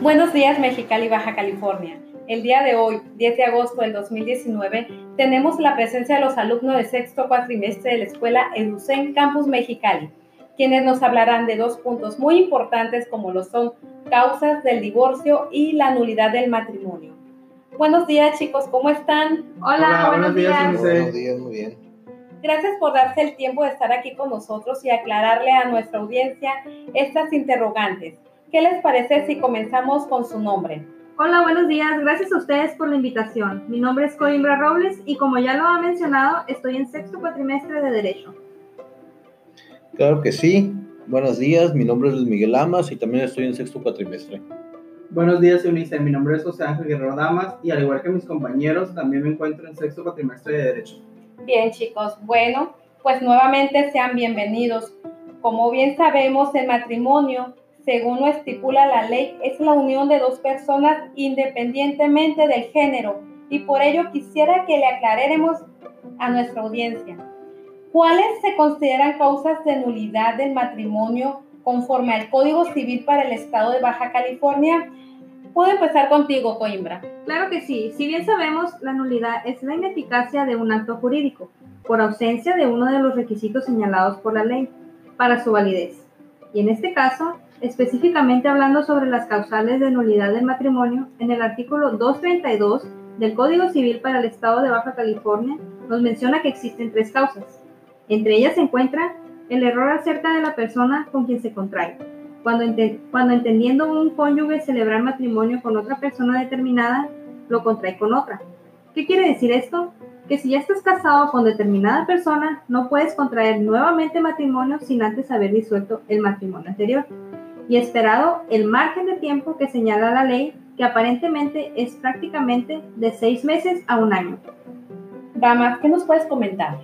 Buenos días Mexicali, Baja California. El día de hoy, 10 de agosto del 2019, tenemos la presencia de los alumnos de sexto cuatrimestre de la escuela Educen Campus Mexicali, quienes nos hablarán de dos puntos muy importantes como lo son causas del divorcio y la nulidad del matrimonio. Buenos días chicos, ¿cómo están? Hola, buenos, días. Buenos días, muy bien. Gracias por darse el tiempo de estar aquí con nosotros y aclararle a nuestra audiencia estas interrogantes. ¿Qué les parece si comenzamos con su nombre? Hola, buenos días. Gracias a ustedes por la invitación. Mi nombre es Coimbra Robles y como ya lo ha mencionado, estoy en sexto cuatrimestre de Derecho. Claro que sí. Buenos días, mi nombre es Miguel Amas y también estoy en sexto cuatrimestre. Buenos días, Eunice. Mi nombre es José Ángel Guerrero Damas y al igual que mis compañeros, también me encuentro en sexto cuatrimestre de Derecho. Bien, chicos. Bueno, pues nuevamente sean bienvenidos. Como bien sabemos, el matrimonio según lo estipula la ley, es la unión de dos personas independientemente del género y por ello quisiera que le aclaremos a nuestra audiencia. ¿Cuáles se consideran causas de nulidad del matrimonio conforme al Código Civil para el Estado de Baja California? Puedo empezar contigo, Coimbra. Claro que sí. Si bien sabemos, la nulidad es la ineficacia de un acto jurídico por ausencia de uno de los requisitos señalados por la ley para su validez. Y en este caso, específicamente hablando sobre las causales de nulidad del matrimonio, en el artículo 232 del Código Civil para el Estado de Baja California nos menciona que existen tres causas. Entre ellas se encuentra el error acerca de la persona con quien se contrae, cuando, entendiendo un cónyuge celebrar matrimonio con otra persona determinada, lo contrae con otra. ¿Qué quiere decir esto? Que si ya estás casado con determinada persona, no puedes contraer nuevamente matrimonio sin antes haber disuelto el matrimonio anterior y esperado el margen de tiempo que señala la ley, que aparentemente es prácticamente de seis meses a un año. Dama, ¿qué nos puedes comentar?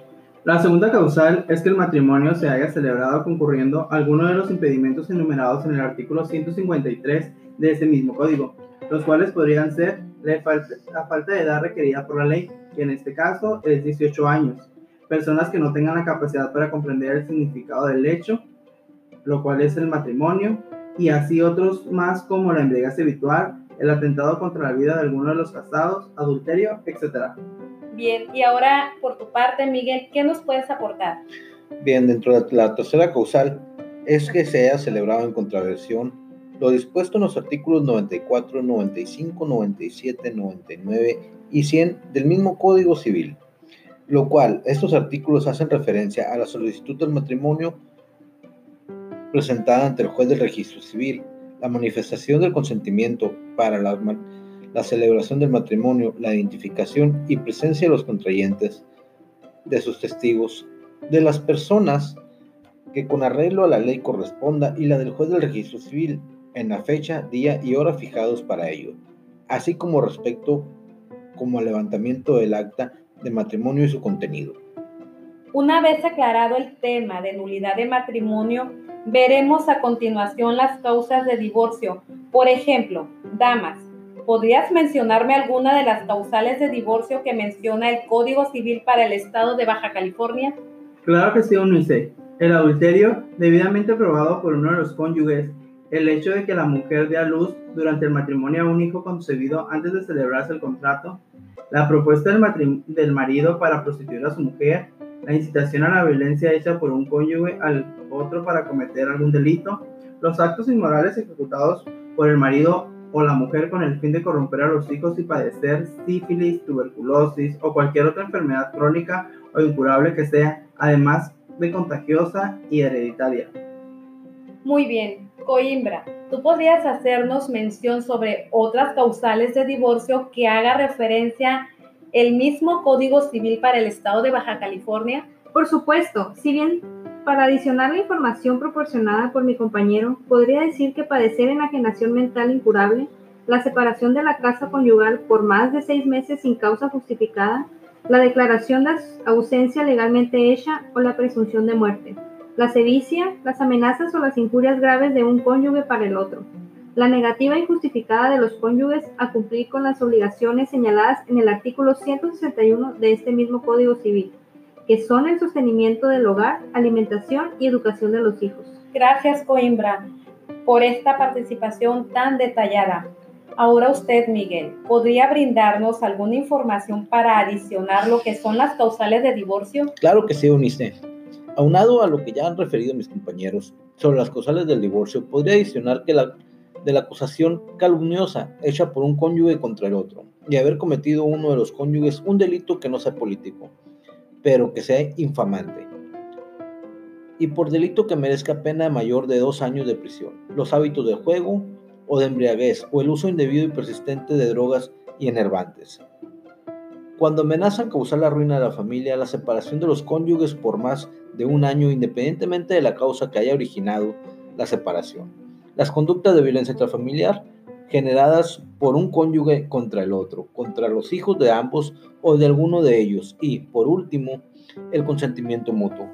La segunda causal es que el matrimonio se haya celebrado concurriendo alguno de los impedimentos enumerados en el artículo 153 de ese mismo código, los cuales podrían ser la falta, la falta de edad requerida por la ley, que en este caso es 18 años, personas que no tengan la capacidad para comprender el significado del hecho, lo cual es el matrimonio, y así otros más como la embriaguez habitual, el atentado contra la vida de alguno de los casados, adulterio, etc. Bien, y ahora por tu parte, Miguel, ¿qué nos puedes aportar? Bien, dentro de la tercera causal es que se haya celebrado en contraversión lo dispuesto en los artículos 94, 95, 97, 99 y 100 del mismo Código Civil, lo cual estos artículos hacen referencia a la solicitud del matrimonio presentada ante el juez del registro civil, la manifestación del consentimiento para la, la, celebración del matrimonio, la identificación y presencia de los contrayentes, de sus testigos, de las personas que con arreglo a la ley corresponda y la del juez del registro civil en la fecha, día y hora fijados para ello, así como respecto como al levantamiento del acta de matrimonio y su contenido. Una vez aclarado el tema de nulidad de matrimonio, Veremos a continuación las causas de divorcio. Por ejemplo, damas, ¿podrías mencionarme alguna de las causales de divorcio que menciona el Código Civil para el Estado de Baja California? Claro que sí, Unice. El adulterio, debidamente probado por uno de los cónyuges, el hecho de que la mujer dé a luz durante el matrimonio a un hijo concebido antes de celebrarse el contrato, la propuesta del, del marido para prostituir a su mujer, la incitación a la violencia hecha por un cónyuge al otro para cometer algún delito, los actos inmorales ejecutados por el marido o la mujer con el fin de corromper a los hijos y padecer sífilis, tuberculosis o cualquier otra enfermedad crónica o incurable que sea, además de contagiosa y hereditaria. Muy bien, Coimbra, ¿tú podrías hacernos mención sobre otras causales de divorcio que haga referencia el mismo Código Civil para el Estado de Baja California? Por supuesto, si bien para adicionar la información proporcionada por mi compañero, podría decir que padecer enajenación mental incurable, la separación de la casa conyugal por más de seis meses sin causa justificada, la declaración de ausencia legalmente hecha o la presunción de muerte, la sevicia, las amenazas o las injurias graves de un cónyuge para el otro, la negativa injustificada de los cónyuges a cumplir con las obligaciones señaladas en el artículo 161 de este mismo Código Civil, que son el sostenimiento del hogar, alimentación y educación de los hijos. Gracias, Coimbra, por esta participación tan detallada. Ahora usted, Miguel, ¿podría brindarnos alguna información para adicionar lo que son las causales de divorcio? Claro que sí, Unice. Aunado a lo que ya han referido mis compañeros sobre las causales del divorcio, podría adicionar que la de la acusación calumniosa hecha por un cónyuge contra el otro y haber cometido uno de los cónyuges un delito que no sea político, pero que sea infamante. Y por delito que merezca pena mayor de dos años de prisión, los hábitos de juego, o de embriaguez o el uso indebido y persistente de drogas y enervantes. Cuando amenazan causar la ruina de la familia, la separación de los cónyuges por más de un año independientemente de la causa que haya originado la separación. Las conductas de violencia intrafamiliar generadas por un cónyuge contra el otro, contra los hijos de ambos o de alguno de ellos y, por último, el consentimiento mutuo.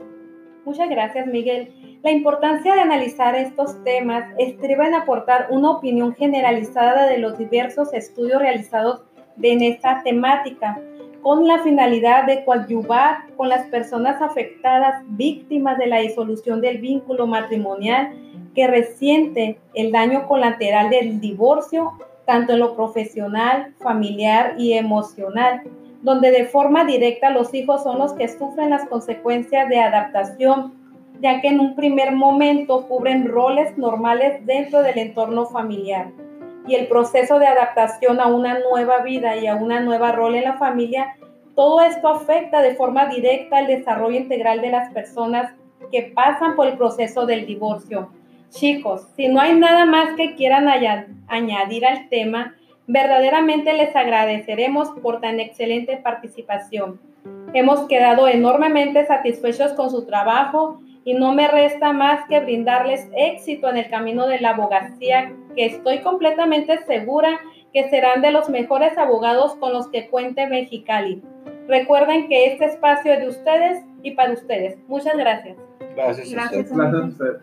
Muchas gracias, Miguel. La importancia de analizar estos temas estriba en aportar una opinión generalizada de los diversos estudios realizados en esta temática, con la finalidad de coadyuvar con las personas afectadas víctimas de la disolución del vínculo matrimonial que resiente el daño colateral del divorcio, tanto en lo profesional, familiar y emocional, donde de forma directa los hijos son los que sufren las consecuencias de adaptación ya que en un primer momento cubren roles normales dentro del entorno familiar. Y el proceso de adaptación a una nueva vida y a una nueva rol en la familia, todo esto afecta de forma directa el desarrollo integral de las personas que pasan por el proceso del divorcio. Chicos, si no hay nada más que quieran añadir al tema, verdaderamente les agradeceremos por tan excelente participación. Hemos quedado enormemente satisfechos con su trabajo y no me resta más que brindarles éxito en el camino de la abogacía, que estoy completamente segura que serán de los mejores abogados con los que cuente Mexicali. Recuerden que este espacio es de ustedes y para ustedes. Muchas gracias. Gracias. Gracias a usted.